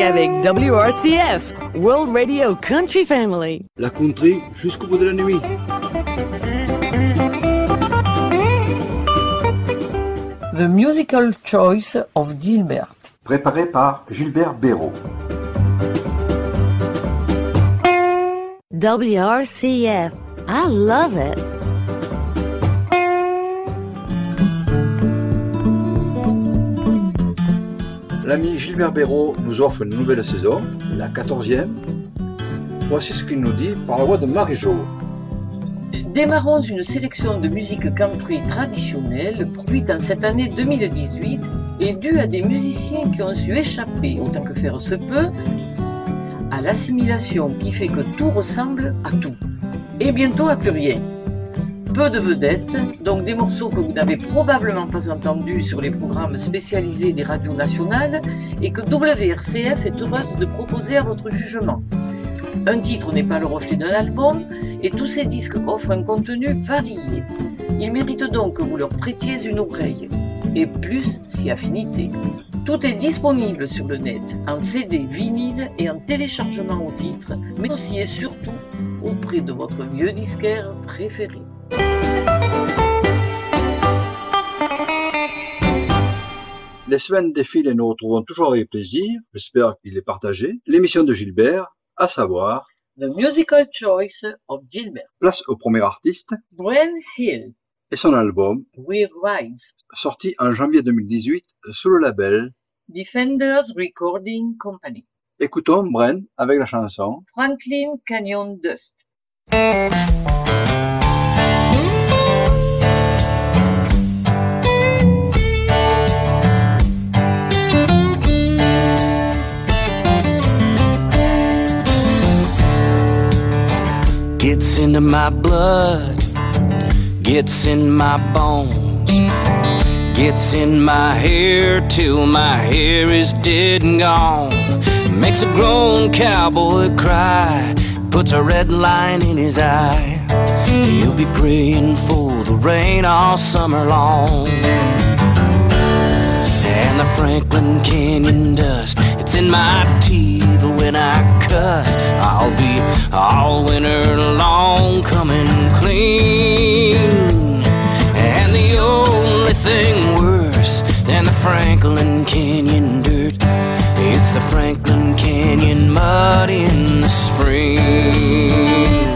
avec WRCF, World Radio Country Family. La country jusqu'au bout de la nuit. The Musical Choice of Gilbert. Préparé par Gilbert Béraud. WRCF. I love it. L'ami Gilbert Béraud nous offre une nouvelle saison, la 14e. Voici ce qu'il nous dit par la voix de Marie-Jo. Démarrons une sélection de musique country traditionnelle produite en cette année 2018 et due à des musiciens qui ont su échapper, autant que faire se peut, à l'assimilation qui fait que tout ressemble à tout. Et bientôt à plus rien. Peu de vedettes, donc des morceaux que vous n'avez probablement pas entendus sur les programmes spécialisés des radios nationales et que WRCF est heureuse de proposer à votre jugement. Un titre n'est pas le reflet d'un album et tous ces disques offrent un contenu varié. Ils méritent donc que vous leur prêtiez une oreille, et plus si affinité. Tout est disponible sur le net, en CD, vinyle et en téléchargement au titre, mais aussi et surtout auprès de votre vieux disquaire préféré. Les semaines défilent et nous retrouvons toujours avec plaisir, j'espère qu'il est partagé, l'émission de Gilbert, à savoir The Musical Choice of Gilbert. Place au premier artiste Brian Hill, et son album, We Rise, sorti en janvier 2018 sous le label. Defenders Recording Company, Écoutons Bren avec la chanson Franklin Canyon Dust. Gets into my blood, gets in my bones, gets in my hair till my hair is dead and gone. Makes a grown cowboy cry, puts a red line in his eye. He'll be praying for the rain all summer long. And the Franklin Canyon dust, it's in my teeth when I cuss. I'll be all winter long coming clean. And the only thing worse than the Franklin Canyon dirt, it's the Franklin Canyon mud in the spring.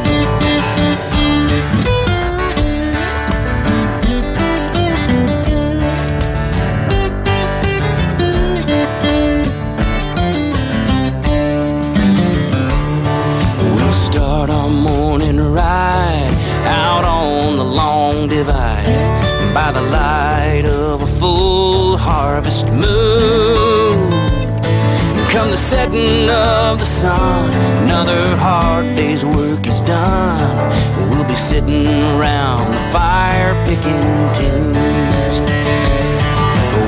Long divide by the light of a full harvest moon. Come the setting of the sun, another hard day's work is done. We'll be sitting around the fire picking tunes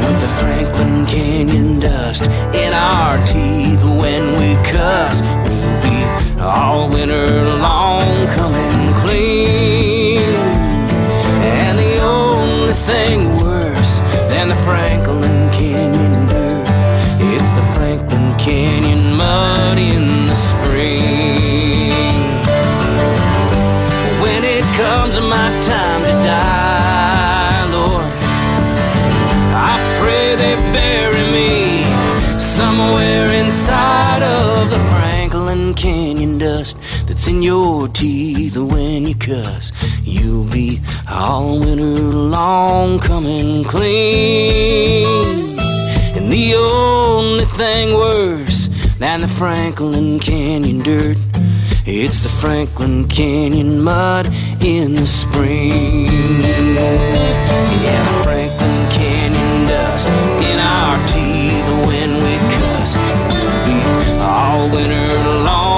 with the Franklin Canyon dust in our teeth when we cuss. We'll be all winter long in your teeth when you cuss. You'll be all winter long coming clean. And the only thing worse than the Franklin Canyon dirt, it's the Franklin Canyon mud in the spring. Yeah, the Franklin Canyon dust in our teeth when we cuss. We'll be all winter long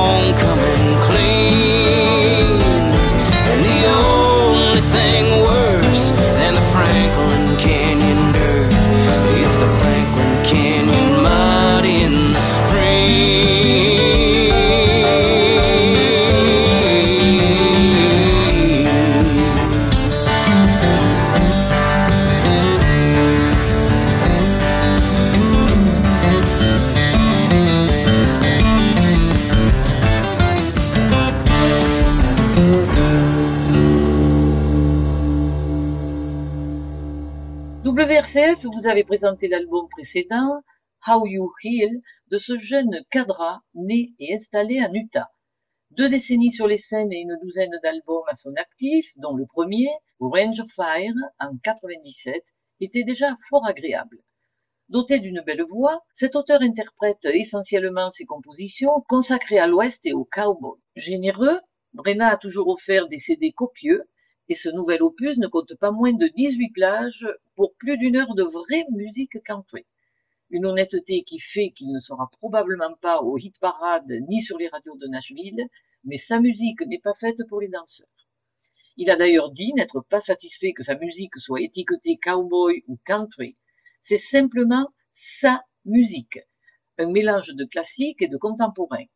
Vous avez présenté l'album précédent, How You Heal, de ce jeune cadra né et installé à Utah. Deux décennies sur les scènes et une douzaine d'albums à son actif, dont le premier, Range of Fire, en 97, était déjà fort agréable. Doté d'une belle voix, cet auteur interprète essentiellement ses compositions consacrées à l'Ouest et aux cowboys. Généreux, Brenna a toujours offert des CD copieux et ce nouvel opus ne compte pas moins de 18 plages pour plus d'une heure de vraie musique country. Une honnêteté qui fait qu'il ne sera probablement pas au hit parade ni sur les radios de Nashville, mais sa musique n'est pas faite pour les danseurs. Il a d'ailleurs dit n'être pas satisfait que sa musique soit étiquetée cowboy ou country. C'est simplement sa musique, un mélange de classique et de contemporain.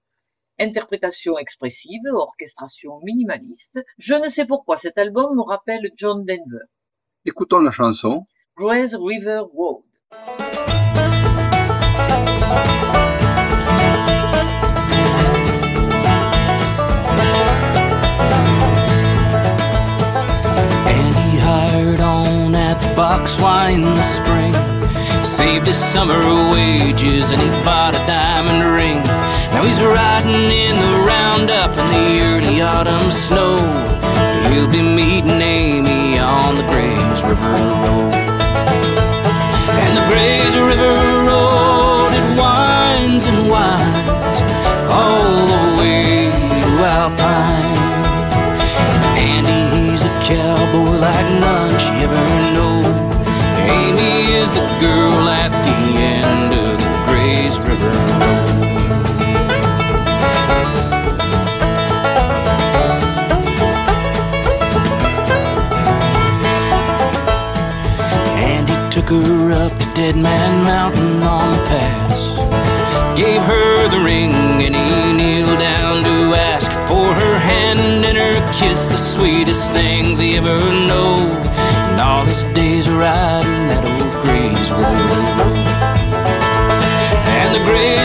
Interprétation expressive, orchestration minimaliste. Je ne sais pourquoi cet album me rappelle John Denver. Écoutons la chanson. Grace River Road. And he hired on at the box wine in the spring. Saved his summer wages and he bought a diamond ring. Now he's riding in the roundup in the early autumn snow. He'll be meeting Amy on the Grays River Road. And the Grays River Road, it winds and winds all the way to Alpine. Andy, he's a cowboy like none she ever know. Amy is the girl at the end of the Grays River her up to Dead Man Mountain on the pass. Gave her the ring and he kneeled down to ask for her hand and her kiss, the sweetest things he ever know. And all his days riding that old Grays Road. And the Grays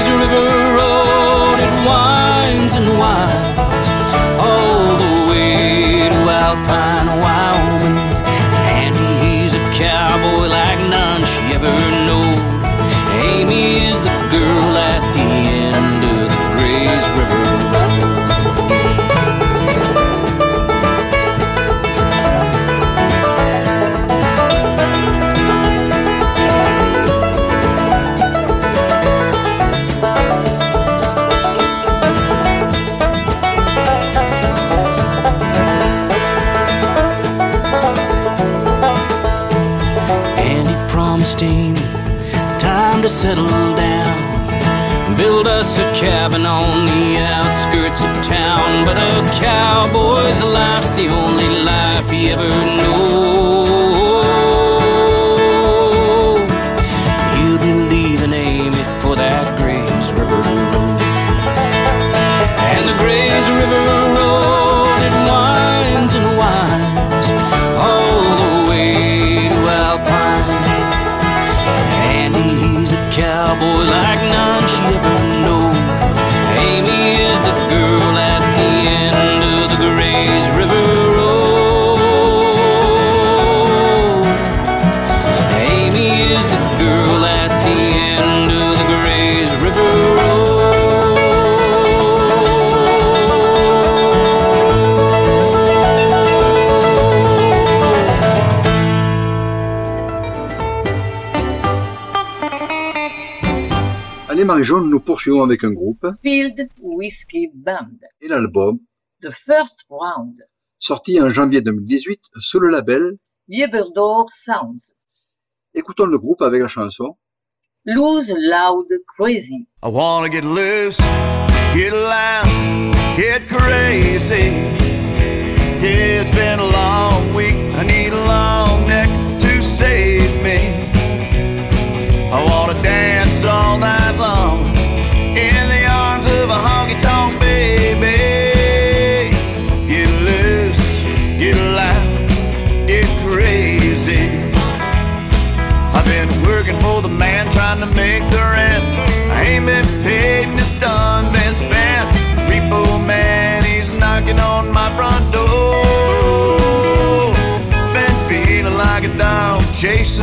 But a cowboy's life's the only life he ever knows. Allez Marie-Jaune, nous poursuivons avec un groupe Field Whiskey Band. et l'album, The First Round. sorti en janvier 2018 sous le label. Lieberdor Sounds. Écoutons le groupe avec la chanson Lose Loud Crazy. I wanna get loose, get loud, get crazy. It's been a long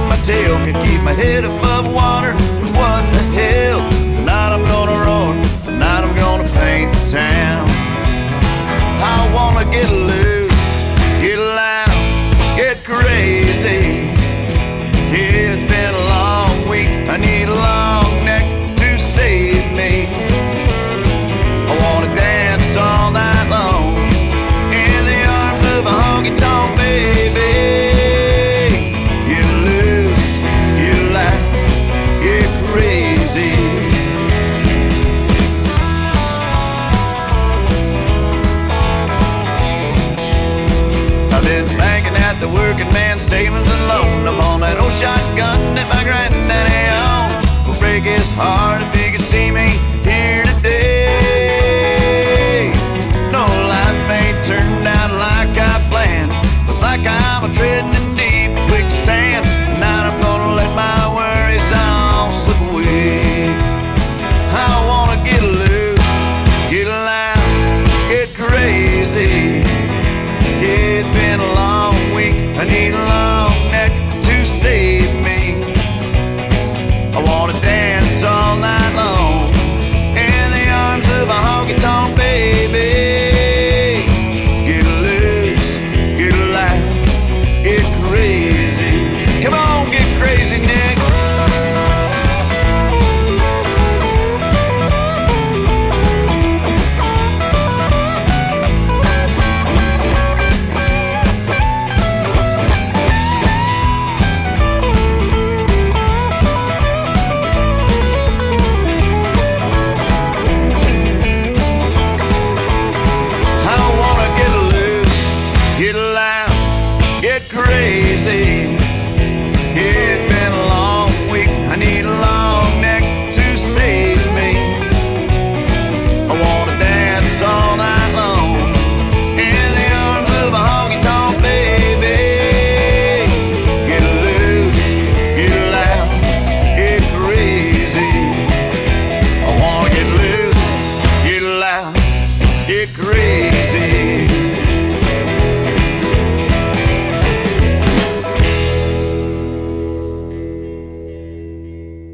my tail. Could my head above water.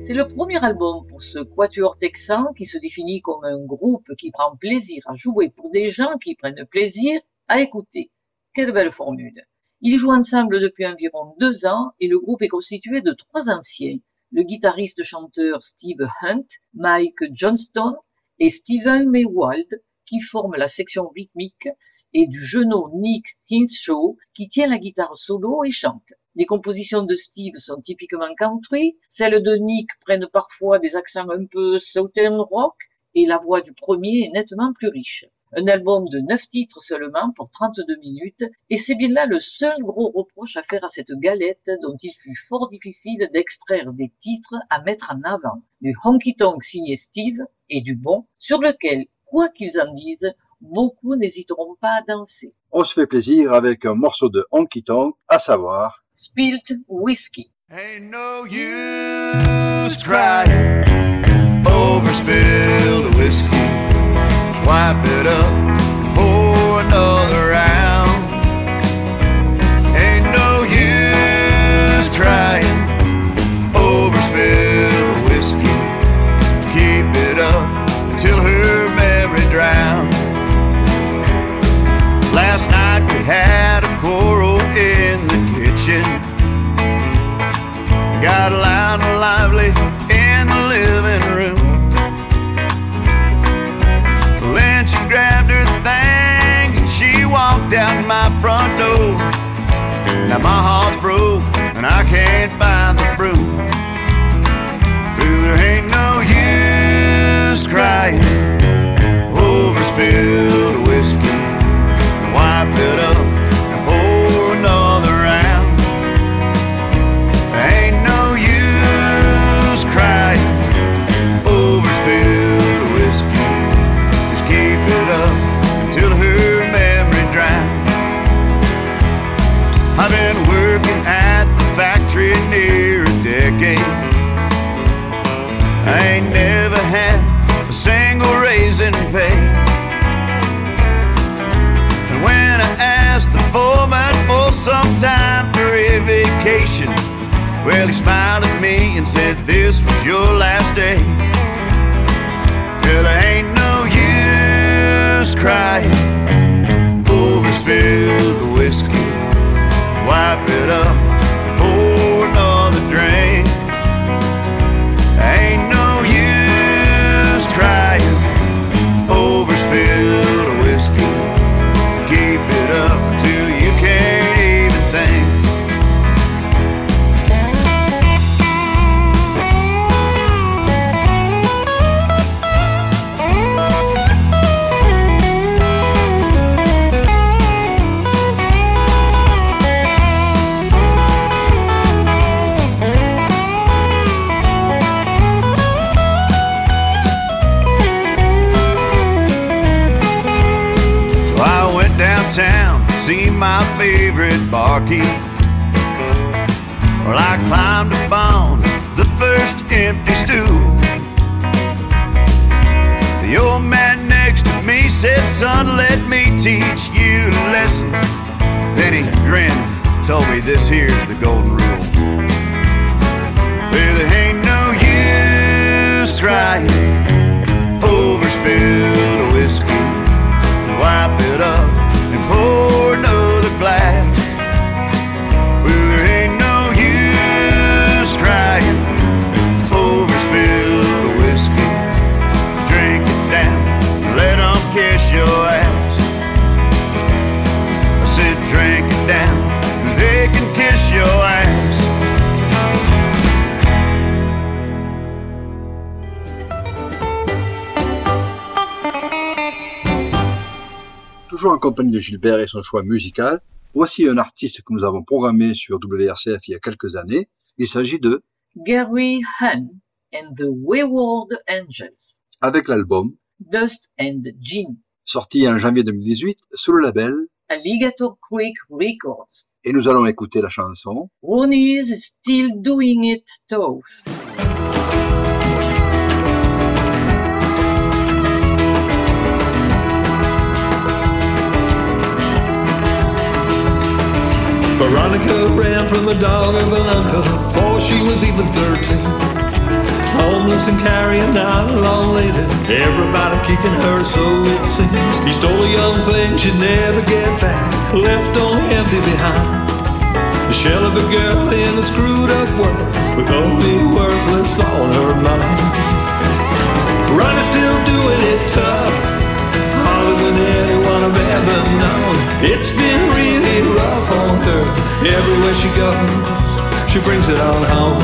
C'est le premier album pour ce quatuor texan qui se définit comme un groupe qui prend plaisir à jouer pour des gens qui prennent plaisir à écouter. Quelle belle formule. Ils jouent ensemble depuis environ deux ans et le groupe est constitué de trois anciens. Le guitariste-chanteur Steve Hunt, Mike Johnston et Steven Maywald qui forment la section rythmique et du genou Nick Hinshaw qui tient la guitare solo et chante. Les compositions de Steve sont typiquement country, celles de Nick prennent parfois des accents un peu southern rock et la voix du premier est nettement plus riche. Un album de 9 titres seulement pour 32 minutes et c'est bien là le seul gros reproche à faire à cette galette dont il fut fort difficile d'extraire des titres à mettre en avant. Du honky tonk signé Steve et du bon sur lequel, quoi qu'ils en disent, beaucoup n'hésiteront pas à danser. On se fait plaisir avec un morceau de honky tonk, à savoir Spilt Whiskey. Ain't no use crying over spilled whiskey. Wipe it up, I ain't never had a single raise in pay. And when I asked the foreman for some time for a vacation, well, he smiled at me and said, This was your last day. Well, I ain't no use crying over spilled whiskey. Wipe it up. See my favorite barkeep. Well, I climbed upon the first empty stool. The old man next to me said, Son, let me teach you a lesson. Then he grinned, told me this here's the golden rule. Well, there ain't no use crying over spilled whiskey wipe it up and pour Toujours en compagnie de Gilbert et son choix musical, voici un artiste que nous avons programmé sur WRCF il y a quelques années. Il s'agit de, Gary Hahn and the Wayward Angels, avec l'album, Dust and Gin, sorti en janvier 2018 sous le label, Alligator Creek Records. et nous allons écouter la chanson Ronnie's still doing it toes. Veronica ran from a dog of an uncle before she was even 13. Homeless and carrying out long later. Everybody kicking her, so it seems. He stole a young thing she'd never get back. Left only empty behind. The shell of a girl in a screwed up world with only worthless on her mind. Ronnie's Everywhere she goes, she brings it on home.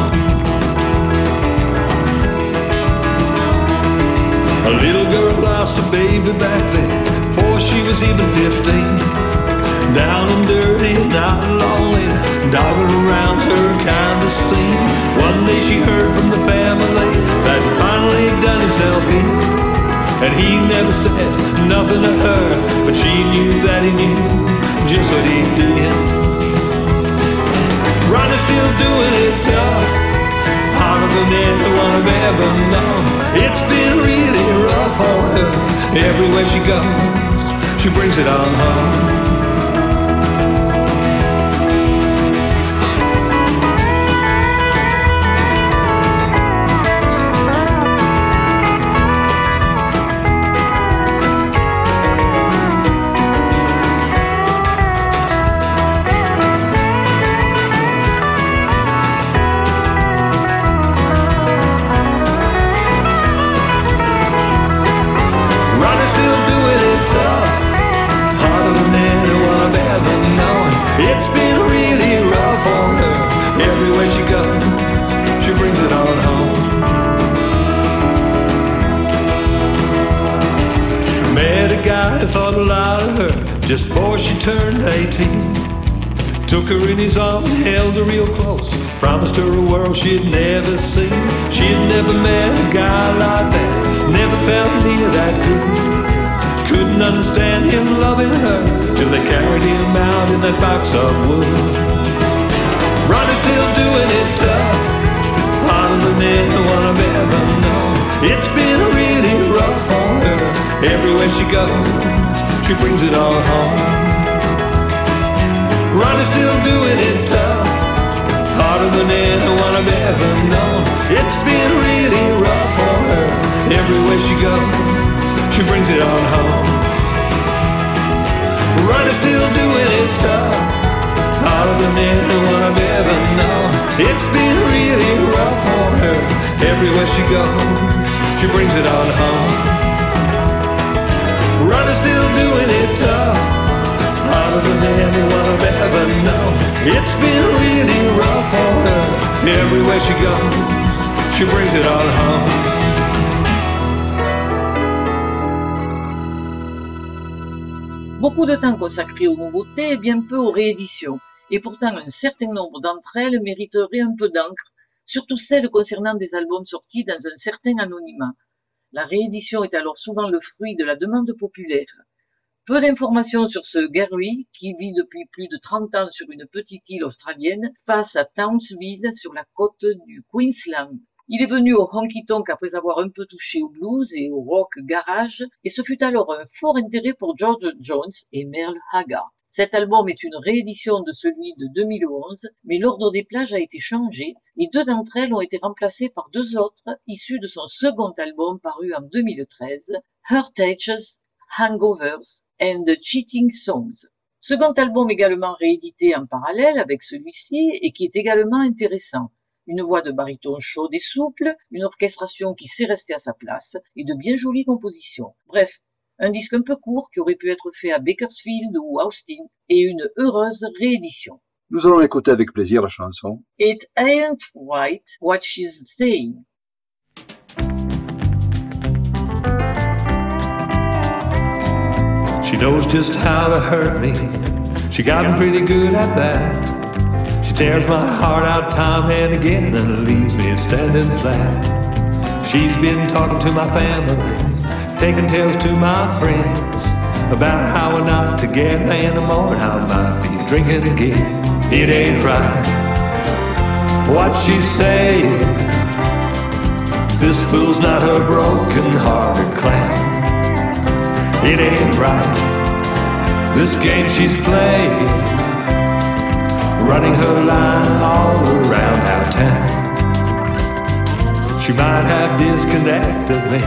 A little girl lost a baby back then, before she was even 15. Down and dirty, and not later, dogging around her kind of scene. One day she heard from the family that finally done himself in. And he never said nothing to her, but she knew that he knew just what he did. Still doing it tough, harder than anyone I've ever known. It's been really rough on her. Everywhere she goes, she brings it on home. Her she'd never seen. She'd never met a guy like that, never felt near that good. Couldn't understand him loving her till they carried him out in that box of wood. Ronnie's still doing it tough, harder than anyone I've ever known. It's been really rough on her. Everywhere she goes, she brings it all home. Ronnie's still doing it ever known. It's been really rough for her. Everywhere she goes, she brings it on home. Running still doing it tough, harder than anyone I've ever known. It's been really rough for her. Everywhere she goes, she brings it on home. Running still doing it tough, Beaucoup de temps consacré aux nouveautés et bien peu aux rééditions. Et pourtant, un certain nombre d'entre elles mériteraient un peu d'encre, surtout celles concernant des albums sortis dans un certain anonymat. La réédition est alors souvent le fruit de la demande populaire. Peu d'informations sur ce Gary qui vit depuis plus de 30 ans sur une petite île australienne face à Townsville sur la côte du Queensland. Il est venu au honky tonk après avoir un peu touché au blues et au rock garage, et ce fut alors un fort intérêt pour George Jones et Merle Haggard. Cet album est une réédition de celui de 2011, mais l'ordre des plages a été changé, et deux d'entre elles ont été remplacées par deux autres issues de son second album paru en 2013, Hurtages, Hangovers and the Cheating Songs. Second album également réédité en parallèle avec celui-ci et qui est également intéressant une voix de baryton chaude et souple, une orchestration qui sait rester à sa place et de bien jolies compositions. Bref, un disque un peu court qui aurait pu être fait à Bakersfield ou Austin et une heureuse réédition. Nous allons écouter avec plaisir la chanson It ain't right what she's saying. She knows just how to hurt me. She gotten pretty good at that. She tears my heart out time and again and leaves me standing flat. She's been talking to my family, taking tales to my friends about how we're not together anymore and I might be drinking again. It ain't right what she's saying. This fool's not her broken hearted clown. It ain't right. This game she's playing running her line all around our town. She might have disconnected me,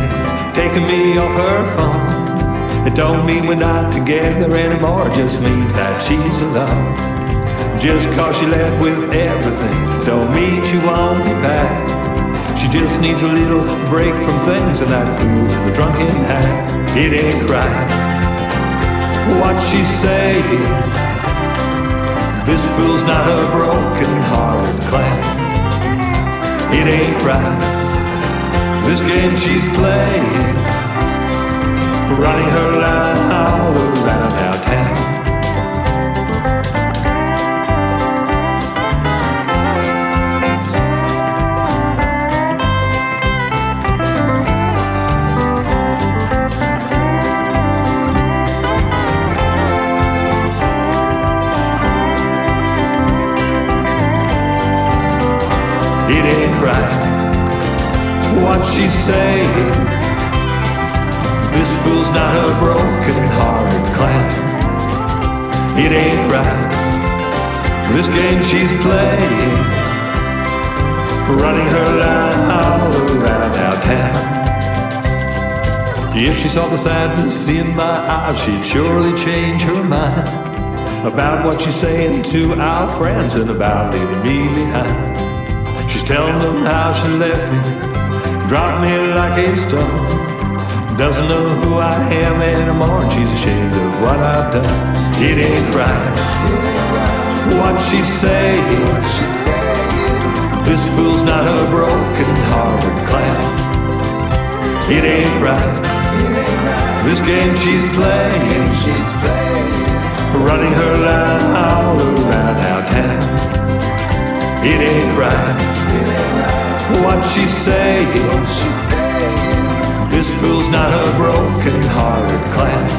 taken me off her phone. It don't mean we're not together anymore, it just means that she's alone. Just cause she left with everything, don't mean she won't be back. She just needs a little break from things and that fool in the drunken hat. It ain't right what she's saying. This fool's not a broken hearted clown. It ain't right. This game she's playing, running her line all around our town. She'd surely change her mind about what she's saying to our friends and about leaving me behind. She's telling them how she left me dropped me like a stone. Doesn't know who I am anymore, and she's ashamed of what I've done. It ain't right. What she's saying. This fool's not a broken hearted clown. It ain't right. This game she's playing. Running her line all around our town. It ain't right what she's saying. This fool's not a broken hearted clown.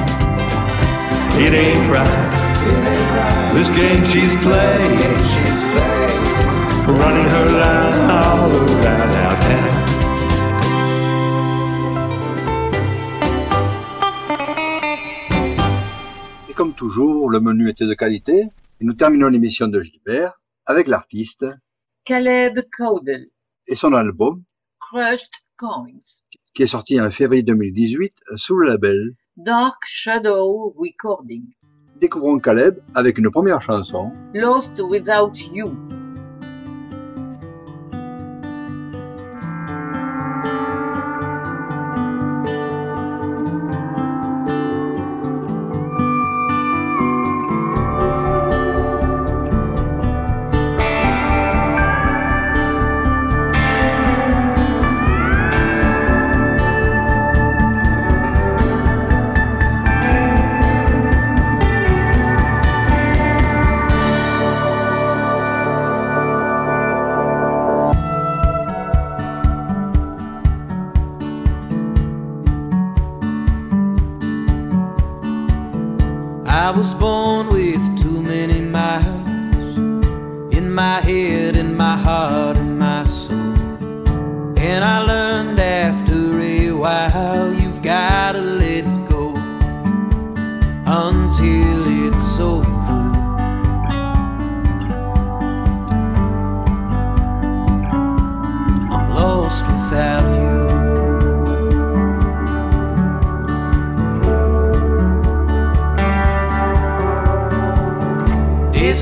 It ain't right. This game she's playing. Running her line all around our town. Comme toujours, le menu était de qualité. Et nous terminons l'émission de Gilbert avec l'artiste Caleb Caudle, et son album, Crushed Coins, qui est sorti en février 2018 sous le label. Dark Shadow Recording, Découvrons Caleb avec une première chanson, Lost Without You.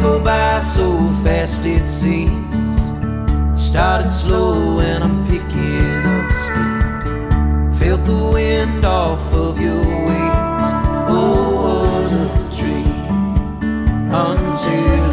Go by so fast it seems. Started slow and I'm picking up steam. Felt the wind off of your wings. Oh, what a dream. Until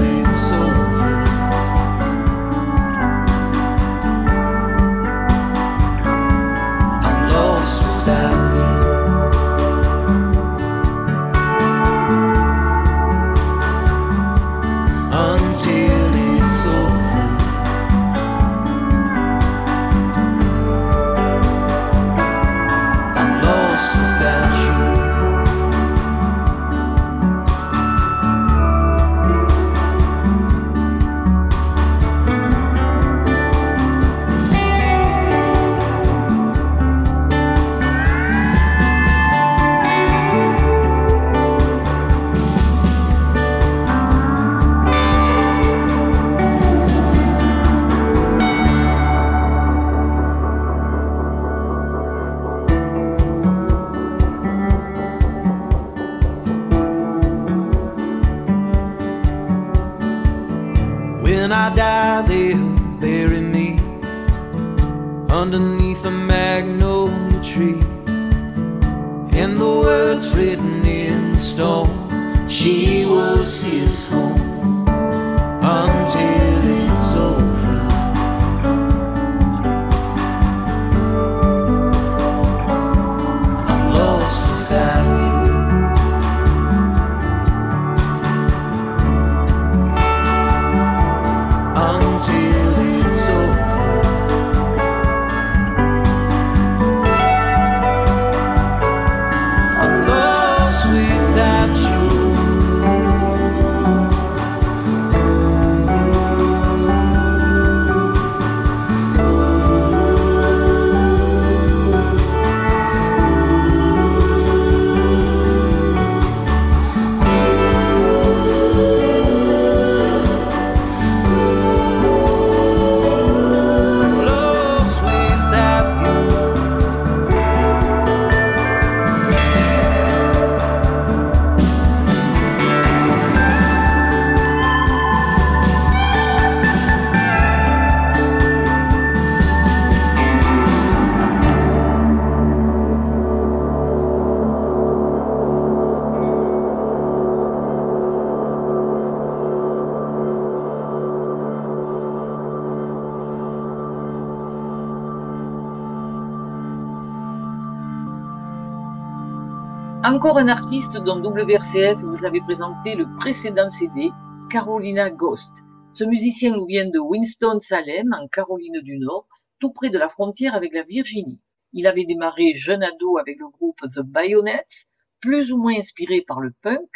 Encore un artiste dont WRCF vous avait présenté le précédent CD, Carolina Ghost. Ce musicien nous vient de Winston-Salem, en Caroline du Nord, tout près de la frontière avec la Virginie. Il avait démarré jeune ado avec le groupe The Bayonets, plus ou moins inspiré par le punk,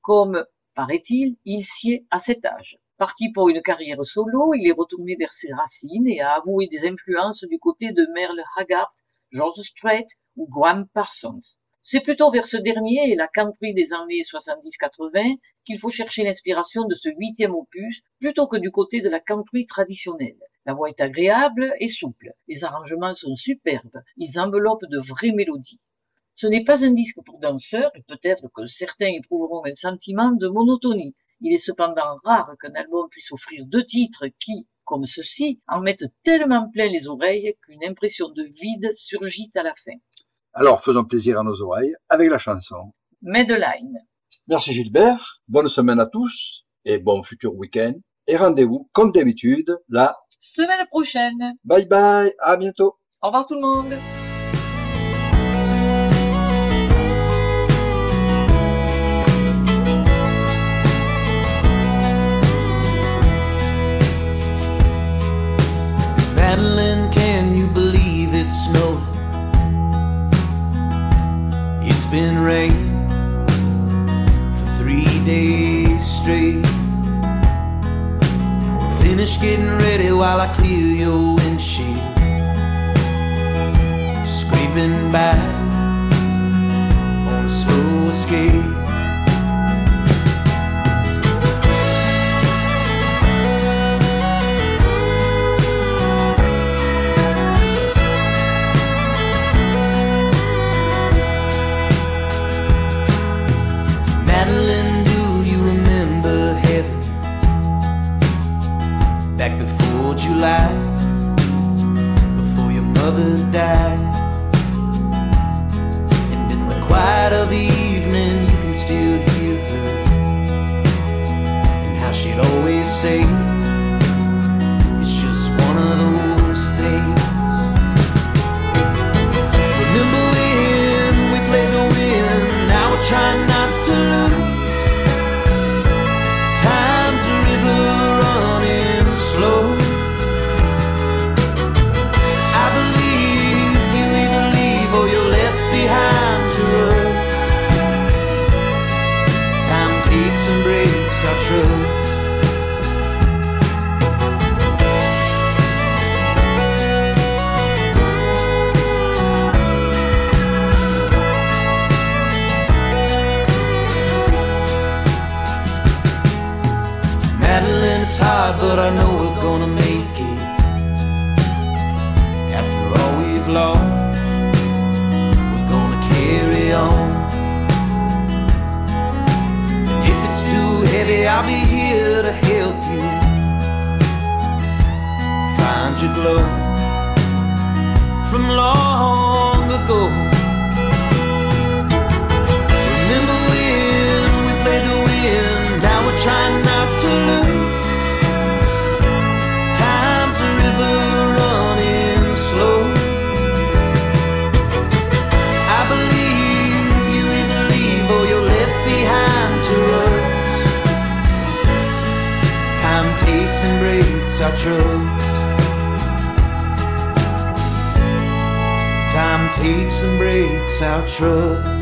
comme, paraît-il, il s'y est à cet âge. Parti pour une carrière solo, il est retourné vers ses racines et a avoué des influences du côté de Merle Haggard, George Strait ou Graham Parsons. C'est plutôt vers ce dernier la country des années 70-80 qu'il faut chercher l'inspiration de ce huitième opus plutôt que du côté de la country traditionnelle. La voix est agréable et souple, les arrangements sont superbes, ils enveloppent de vraies mélodies. Ce n'est pas un disque pour danseurs, et peut-être que certains éprouveront un sentiment de monotonie. Il est cependant rare qu'un album puisse offrir deux titres qui, comme ceux-ci, en mettent tellement plein les oreilles qu'une impression de vide surgit à la fin. Alors faisons plaisir à nos oreilles avec la chanson. Medline. Merci Gilbert, bonne semaine à tous et bon futur week-end. Et rendez-vous, comme d'habitude, la Semaine prochaine. Bye bye, à bientôt. Au revoir tout le monde. Your glove from long ago. Remember when we played to win? Now we're trying not to lose. Time's a river running slow. I believe you either leave or you're left behind to us. Time takes and breaks our trust. Takes and breaks our trust.